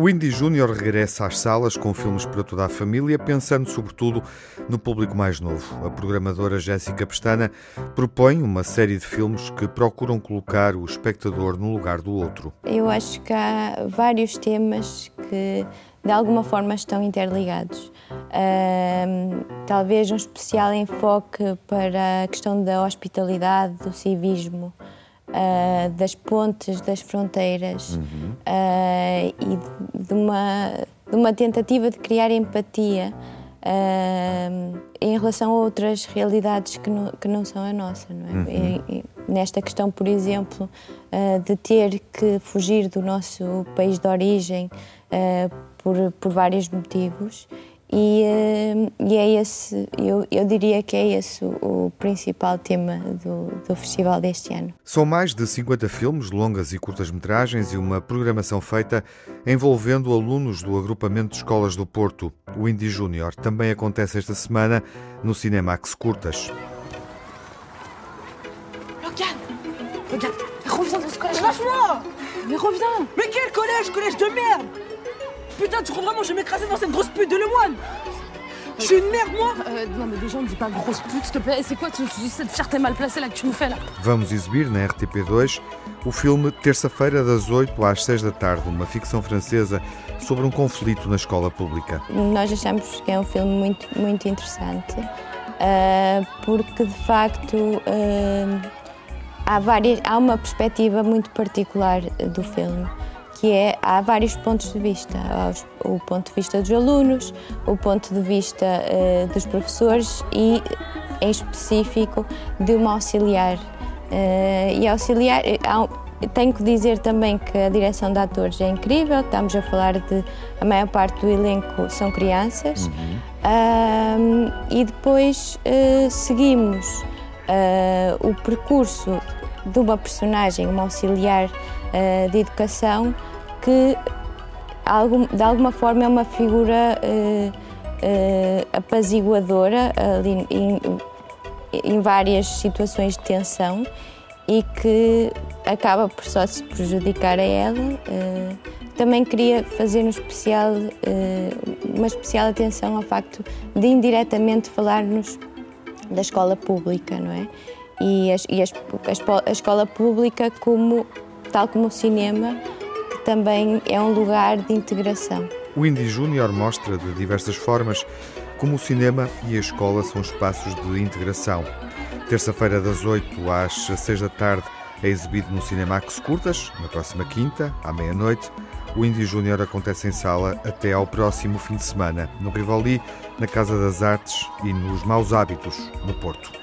O Indy Júnior regressa às salas com filmes para toda a família, pensando sobretudo no público mais novo. A programadora Jéssica Pestana propõe uma série de filmes que procuram colocar o espectador no lugar do outro. Eu acho que há vários temas que de alguma forma estão interligados. Uh, talvez um especial enfoque para a questão da hospitalidade, do civismo, uh, das pontes, das fronteiras uhum. uh, e de uma, de uma tentativa de criar empatia uh, em relação a outras realidades que não, que não são a nossa. Não é? Uhum. E, e, nesta questão, por exemplo, de ter que fugir do nosso país de origem por, por vários motivos e, eh, e, é esse, eu, eu, diria que é esse o, o principal tema do, do, festival deste ano. São mais de 50 filmes, longas e curtas-metragens e uma programação feita envolvendo alunos do agrupamento de escolas do Porto. O Indy Júnior também acontece esta semana no Cinemax Curtas. Regarde, regarde, reviens dans ce collège. Lâche-moi Mais reviens Mais quel collège Collège de merde Putain, tu crois vraiment que je vais m'écraser dans cette grosse pute de Lemoine je suis une merde, moi euh, Non, mais déjà, on ne dit pas grosse pute, s'il te plaît. C'est quoi cette fierté mal placée là que tu nous fais là Vamos exibir na RTP2 o filme Terça-feira, das 8 às 6 da tarde, uma ficção francesa sobre um conflito na escola pública. Nós achamos que é um filme muito, muito interessante, uh, porque de facto. Uh, há, várias, há uma perspectiva muito particular do filme que é há vários pontos de vista, o ponto de vista dos alunos, o ponto de vista uh, dos professores e, em específico, de uma auxiliar. Uh, e auxiliar, eh, tenho que dizer também que a direção de atores é incrível, estamos a falar de a maior parte do elenco são crianças uhum. e depois seguimos o percurso de uma personagem, uma auxiliar uh, de educação que de alguma forma é uma figura uh, uh, apaziguadora em, várias situações de tensão e que acaba por só se prejudicar a ela. Também queria fazer um especial, uma especial atenção ao facto de indiretamente falar-nos da escola pública, não é? E, e a escola pública como tal como o cinema também é um lugar de integração. O Indy Júnior mostra de diversas formas como o cinema e a escola são espaços de integração. Terça-feira, das 8 às 6 da tarde, é exibido no Cinemax Curtas, na próxima quinta, à meia-noite. O Indy Júnior acontece em sala até ao próximo fim de semana, no Rivoli, na Casa das Artes e nos Maus Hábitos, no Porto.